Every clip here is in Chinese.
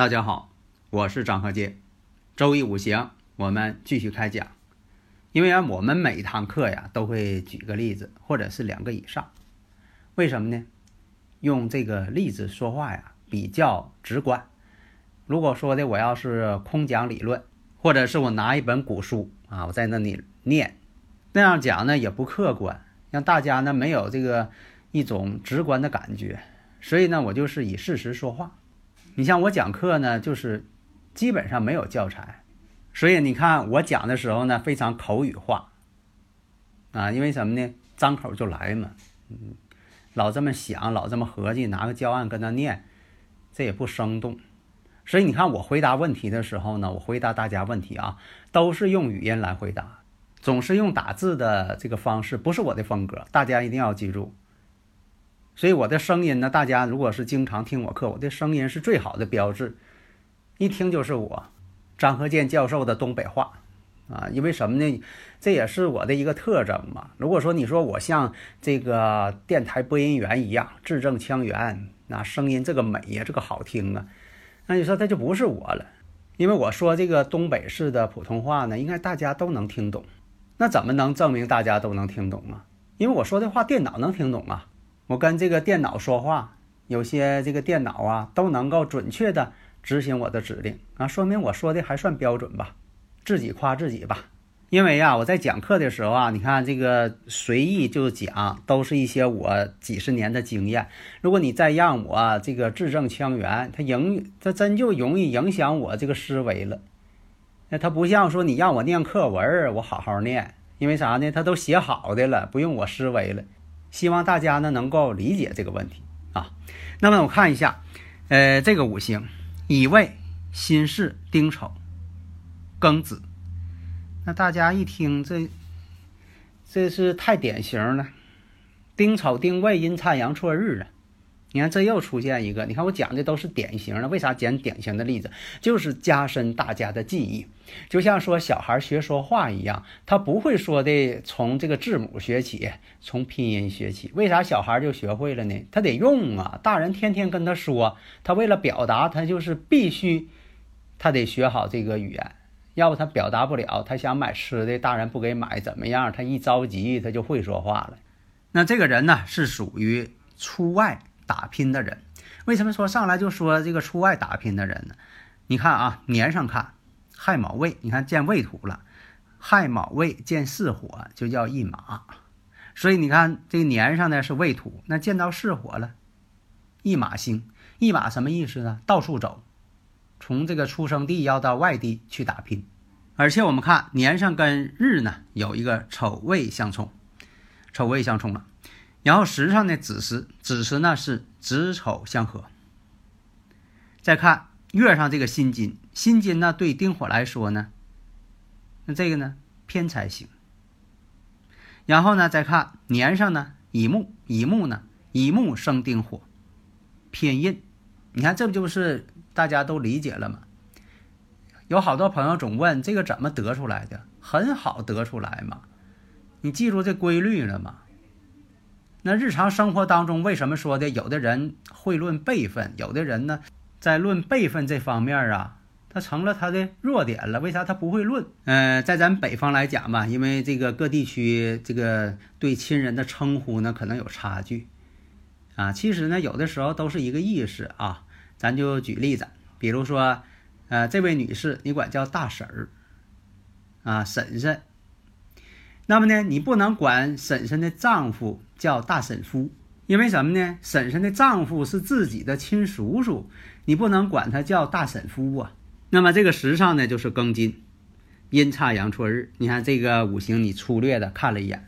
大家好，我是张鹤杰。周易五行，我们继续开讲。因为啊，我们每一堂课呀都会举个例子，或者是两个以上。为什么呢？用这个例子说话呀比较直观。如果说的我要是空讲理论，或者是我拿一本古书啊，我在那里念，那样讲呢也不客观，让大家呢没有这个一种直观的感觉。所以呢，我就是以事实说话。你像我讲课呢，就是基本上没有教材，所以你看我讲的时候呢，非常口语化啊，因为什么呢？张口就来嘛，嗯，老这么想，老这么合计，拿个教案跟他念，这也不生动。所以你看我回答问题的时候呢，我回答大家问题啊，都是用语音来回答，总是用打字的这个方式，不是我的风格，大家一定要记住。所以我的声音呢，大家如果是经常听我课，我的声音是最好的标志，一听就是我张和建教授的东北话啊。因为什么呢？这也是我的一个特征嘛。如果说你说我像这个电台播音员一样字正腔圆，那声音这个美呀，这个好听啊，那你说他就不是我了。因为我说这个东北式的普通话呢，应该大家都能听懂。那怎么能证明大家都能听懂啊？因为我说的话电脑能听懂啊。我跟这个电脑说话，有些这个电脑啊都能够准确的执行我的指令啊，说明我说的还算标准吧，自己夸自己吧。因为呀，我在讲课的时候啊，你看这个随意就讲，都是一些我几十年的经验。如果你再让我这个字正腔圆，它影它真就容易影响我这个思维了。那它不像说你让我念课文，我好好念，因为啥呢？它都写好的了，不用我思维了。希望大家呢能够理解这个问题啊。那么我看一下，呃，这个五行乙未、辛巳、丁丑、庚子。那大家一听这，这是太典型了。丁丑、丁未阴差阳错日啊。你看，这又出现一个。你看，我讲的都是典型的。为啥讲典型的例子？就是加深大家的记忆。就像说小孩学说话一样，他不会说的从这个字母学起，从拼音学起。为啥小孩就学会了呢？他得用啊。大人天天跟他说，他为了表达，他就是必须，他得学好这个语言。要不他表达不了，他想买吃的，大人不给买，怎么样？他一着急，他就会说话了。那这个人呢，是属于出外。打拼的人，为什么说上来就说这个出外打拼的人呢？你看啊，年上看亥卯未，你看见未土了，亥卯未见巳火就叫一马，所以你看这个年上呢是未土，那见到巳火了，一马星，一马什么意思呢？到处走，从这个出生地要到外地去打拼，而且我们看年上跟日呢有一个丑未相冲，丑未相冲了。然后时上的子时，子时呢是子丑相合。再看月上这个辛金，辛金呢对丁火来说呢，那这个呢偏财星。然后呢再看年上呢乙木，乙木呢乙木生丁火，偏印。你看这不就是大家都理解了吗？有好多朋友总问这个怎么得出来的，很好得出来嘛，你记住这规律了吗？那日常生活当中，为什么说的有的人会论辈分，有的人呢，在论辈分这方面啊，他成了他的弱点了。为啥他不会论？呃，在咱北方来讲吧，因为这个各地区这个对亲人的称呼呢，可能有差距啊。其实呢，有的时候都是一个意思啊。咱就举例子，比如说，呃，这位女士，你管叫大婶儿啊，婶婶。那么呢，你不能管婶婶的丈夫叫大婶夫，因为什么呢？婶婶的丈夫是自己的亲叔叔，你不能管他叫大婶夫啊。那么这个时上呢，就是庚金，阴差阳错日。你看这个五行，你粗略的看了一眼，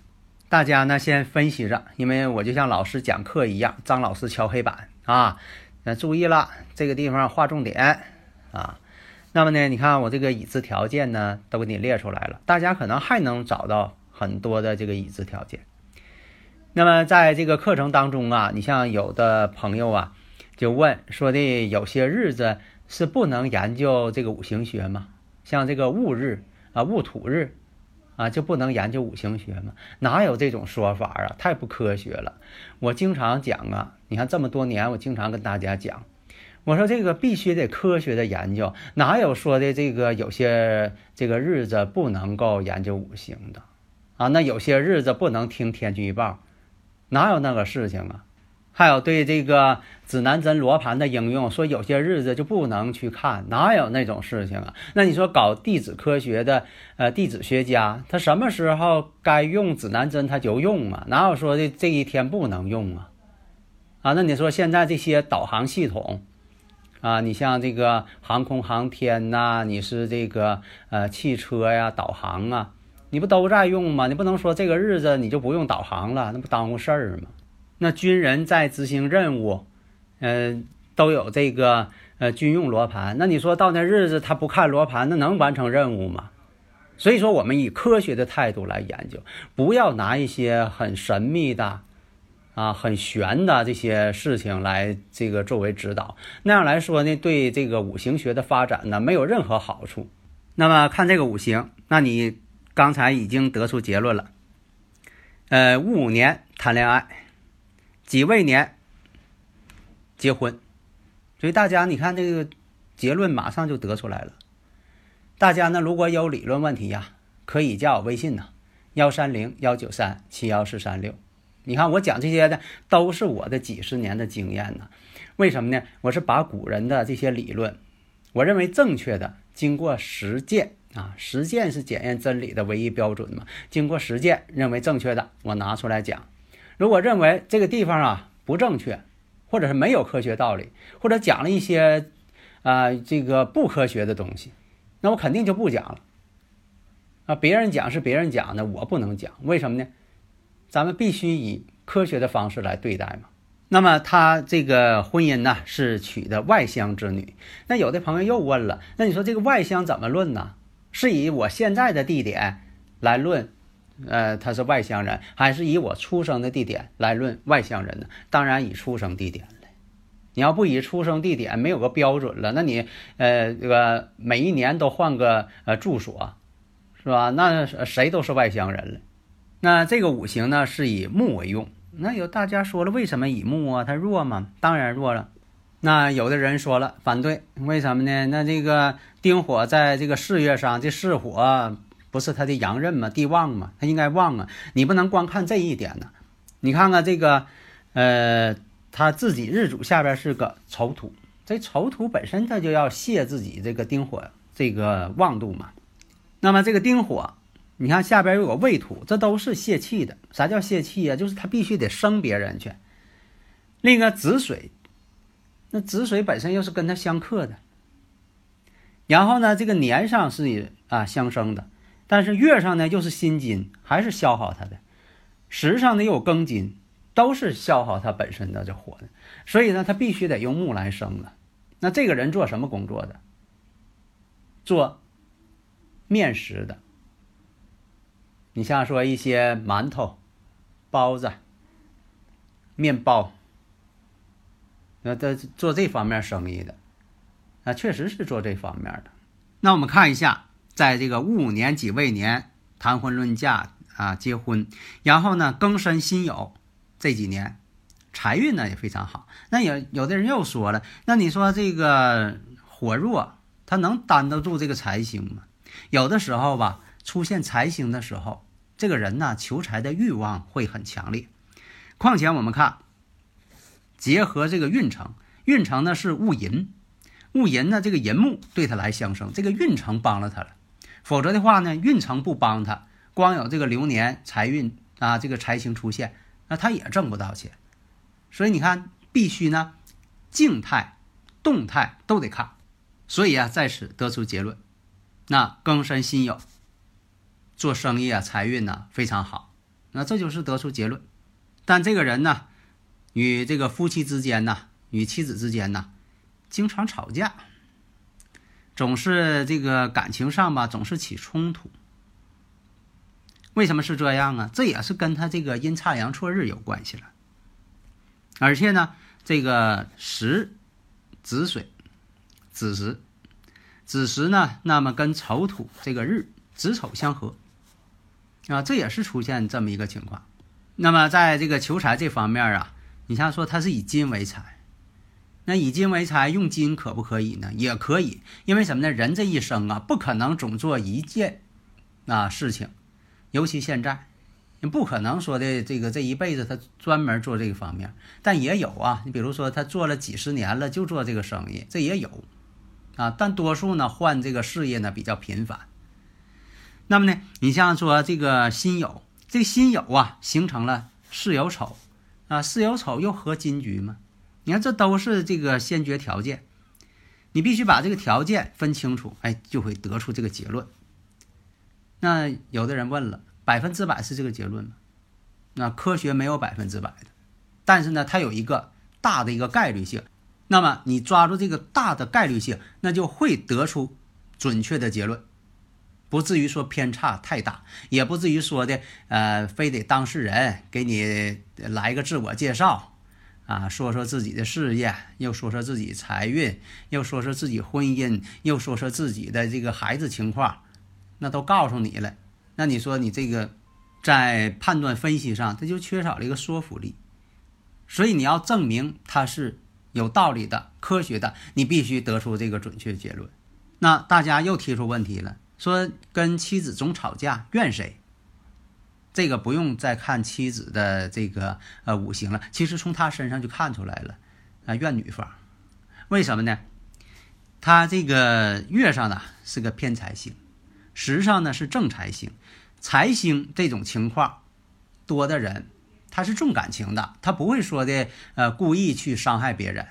大家呢先分析着，因为我就像老师讲课一样，张老师敲黑板啊，那注意了，这个地方划重点啊。那么呢，你看我这个已知条件呢都给你列出来了，大家可能还能找到很多的这个已知条件。那么在这个课程当中啊，你像有的朋友啊，就问说的有些日子是不能研究这个五行学吗？像这个戊日啊、戊土日啊，就不能研究五行学吗？哪有这种说法啊？太不科学了！我经常讲啊，你看这么多年，我经常跟大家讲，我说这个必须得科学的研究，哪有说的这个有些这个日子不能够研究五行的啊？那有些日子不能听天气预报。哪有那个事情啊？还有对这个指南针罗盘的应用，说有些日子就不能去看，哪有那种事情啊？那你说搞地质科学的，呃，地质学家他什么时候该用指南针他就用啊？哪有说的这一天不能用啊？啊，那你说现在这些导航系统啊，你像这个航空航天呐，你是这个呃汽车呀导航啊。你不都在用吗？你不能说这个日子你就不用导航了，那不耽误事儿吗？那军人在执行任务，嗯，都有这个呃军用罗盘。那你说到那日子他不看罗盘，那能完成任务吗？所以说，我们以科学的态度来研究，不要拿一些很神秘的啊、很玄的这些事情来这个作为指导。那样来说呢，对这个五行学的发展呢，没有任何好处。那么看这个五行，那你。刚才已经得出结论了，呃，戊午年谈恋爱，己未年结婚，所以大家你看这个结论马上就得出来了。大家呢如果有理论问题呀，可以加我微信呢，幺三零幺九三七幺四三六。你看我讲这些的都是我的几十年的经验呢。为什么呢？我是把古人的这些理论，我认为正确的，经过实践。啊，实践是检验真理的唯一标准嘛。经过实践认为正确的，我拿出来讲；如果认为这个地方啊不正确，或者是没有科学道理，或者讲了一些啊这个不科学的东西，那我肯定就不讲了。啊，别人讲是别人讲的，我不能讲，为什么呢？咱们必须以科学的方式来对待嘛。那么他这个婚姻呢是娶的外乡之女，那有的朋友又问了，那你说这个外乡怎么论呢？是以我现在的地点来论，呃，他是外乡人，还是以我出生的地点来论外乡人呢？当然以出生地点了。你要不以出生地点，没有个标准了，那你呃这个每一年都换个呃住所，是吧？那谁都是外乡人了。那这个五行呢是以木为用，那有大家说了，为什么以木啊？它弱吗？当然弱了。那有的人说了反对，为什么呢？那这个丁火在这个事业上，这巳火不是他的阳刃吗？地旺吗？他应该旺啊！你不能光看这一点呢。你看看这个，呃，他自己日主下边是个丑土，这丑土本身它就要泄自己这个丁火这个旺度嘛。那么这个丁火，你看下边有个未土，这都是泄气的。啥叫泄气啊？就是他必须得生别人去。另一个子水。那子水本身又是跟它相克的，然后呢，这个年上是啊相生的，但是月上呢又是辛金，还是消耗它的；时上呢又有庚金，都是消耗它本身的这火的。所以呢，它必须得用木来生了。那这个人做什么工作的？做面食的。你像说一些馒头、包子、面包。那在做这方面生意的，啊，确实是做这方面的。那我们看一下，在这个戊午年己未年谈婚论嫁啊，结婚，然后呢庚申辛酉这几年财运呢也非常好。那有有的人又说了，那你说这个火弱，他能担得住这个财星吗？有的时候吧，出现财星的时候，这个人呢求财的欲望会很强烈。况且我们看。结合这个运程，运程呢是戊寅，戊寅呢这个寅木对他来相生，这个运程帮了他了。否则的话呢，运程不帮他，光有这个流年财运啊，这个财星出现，那他也挣不到钱。所以你看，必须呢，静态、动态都得看。所以啊，在此得出结论，那庚申辛酉做生意啊，财运呢非常好。那这就是得出结论。但这个人呢，与这个夫妻之间呢，与妻子之间呢，经常吵架，总是这个感情上吧，总是起冲突。为什么是这样啊？这也是跟他这个阴差阳错日有关系了。而且呢，这个时子水子时子时呢，那么跟丑土这个日子丑相合啊，这也是出现这么一个情况。那么在这个求财这方面啊，你像说他是以金为财，那以金为财用金可不可以呢？也可以，因为什么呢？人这一生啊，不可能总做一件啊事情。尤其现在，你不可能说的这个这一辈子他专门做这个方面，但也有啊。你比如说他做了几十年了，就做这个生意，这也有啊。但多数呢换这个事业呢比较频繁。那么呢，你像说这个辛酉，这辛酉啊形成了巳酉丑啊，巳酉丑又合金局嘛。你看这都是这个先决条件，你必须把这个条件分清楚，哎，就会得出这个结论。那有的人问了，百分之百是这个结论吗？那科学没有百分之百的，但是呢，它有一个大的一个概率性。那么你抓住这个大的概率性，那就会得出准确的结论，不至于说偏差太大，也不至于说的呃，非得当事人给你来个自我介绍啊，说说自己的事业，又说说自己财运，又说说自己婚姻，又说说自己的这个孩子情况。那都告诉你了，那你说你这个在判断分析上，它就缺少了一个说服力，所以你要证明它是有道理的、科学的，你必须得出这个准确结论。那大家又提出问题了，说跟妻子总吵架，怨谁？这个不用再看妻子的这个呃五行了，其实从他身上就看出来了，啊，怨女方。为什么呢？他这个月上呢是个偏财星。实上呢是正财星，财星这种情况多的人，他是重感情的，他不会说的呃故意去伤害别人。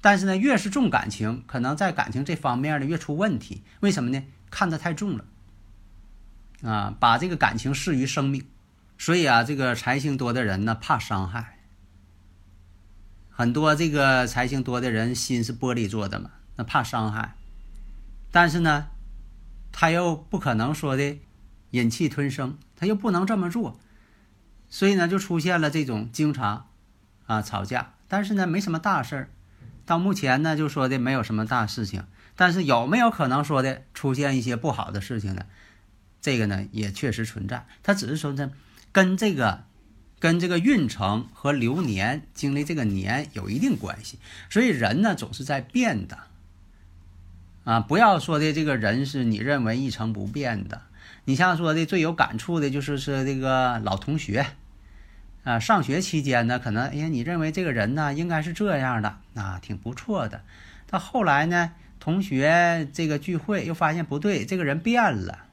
但是呢，越是重感情，可能在感情这方面呢越出问题。为什么呢？看得太重了啊，把这个感情视于生命。所以啊，这个财星多的人呢怕伤害，很多这个财星多的人心是玻璃做的嘛，那怕伤害。但是呢。他又不可能说的忍气吞声，他又不能这么做，所以呢，就出现了这种经常啊吵架，但是呢，没什么大事儿。到目前呢，就说的没有什么大事情，但是有没有可能说的出现一些不好的事情呢？这个呢，也确实存在。他只是说呢，跟这个跟这个运程和流年经历这个年有一定关系。所以人呢，总是在变的。啊，不要说的这个人是你认为一成不变的。你像说的最有感触的就是是这个老同学，啊，上学期间呢，可能哎呀，你认为这个人呢应该是这样的，啊，挺不错的。到后来呢，同学这个聚会又发现不对，这个人变了。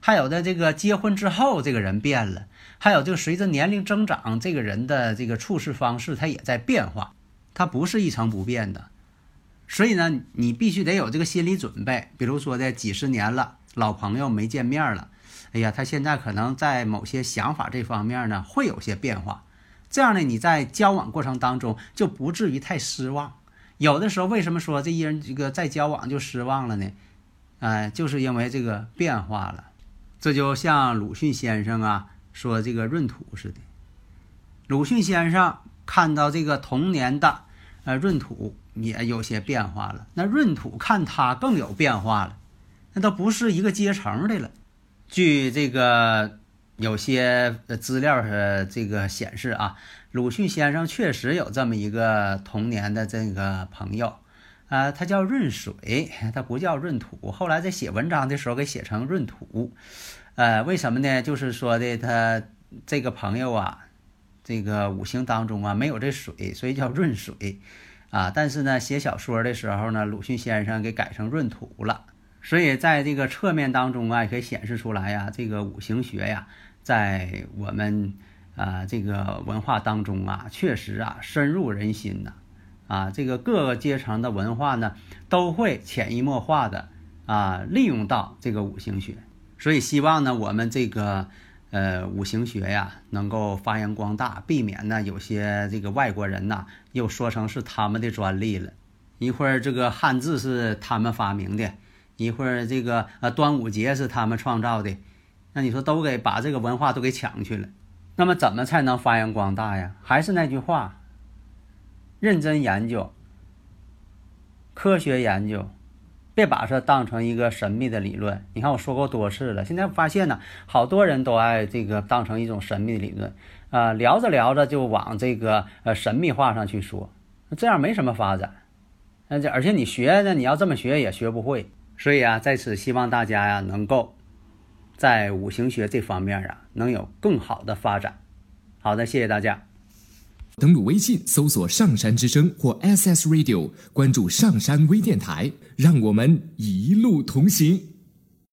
还有的这个结婚之后，这个人变了。还有就随着年龄增长，这个人的这个处事方式他也在变化，他不是一成不变的。所以呢，你必须得有这个心理准备。比如说的几十年了，老朋友没见面了，哎呀，他现在可能在某些想法这方面呢会有些变化。这样呢，你在交往过程当中就不至于太失望。有的时候为什么说这一人这个在交往就失望了呢？哎，就是因为这个变化了。这就像鲁迅先生啊说这个闰土似的。鲁迅先生看到这个童年的呃闰土。也有些变化了，那闰土看他更有变化了，那都不是一个阶层的了。据这个有些资料是这个显示啊，鲁迅先生确实有这么一个童年的这个朋友，啊，他叫闰水，他不叫闰土。后来在写文章的时候给写成闰土，呃，为什么呢？就是说的他这个朋友啊，这个五行当中啊没有这水，所以叫闰水。啊，但是呢，写小说的时候呢，鲁迅先生给改成闰土了，所以在这个侧面当中啊，也可以显示出来呀，这个五行学呀，在我们啊这个文化当中啊，确实啊深入人心呐，啊，这个各个阶层的文化呢，都会潜移默化的啊利用到这个五行学，所以希望呢，我们这个呃五行学呀能够发扬光大，避免呢有些这个外国人呐又说成是他们的专利了。一会儿这个汉字是他们发明的，一会儿这个呃端午节是他们创造的，那你说都给把这个文化都给抢去了，那么怎么才能发扬光大呀？还是那句话，认真研究，科学研究。别把它当成一个神秘的理论。你看我说过多次了，现在发现呢，好多人都爱这个当成一种神秘的理论，啊，聊着聊着就往这个呃神秘化上去说，这样没什么发展。那这而且你学呢，你要这么学也学不会。所以啊，在此希望大家呀，能够在五行学这方面啊，能有更好的发展。好的，谢谢大家。登录微信搜索“上山之声”或 “SS Radio”，关注“上山微电台”，让我们一路同行。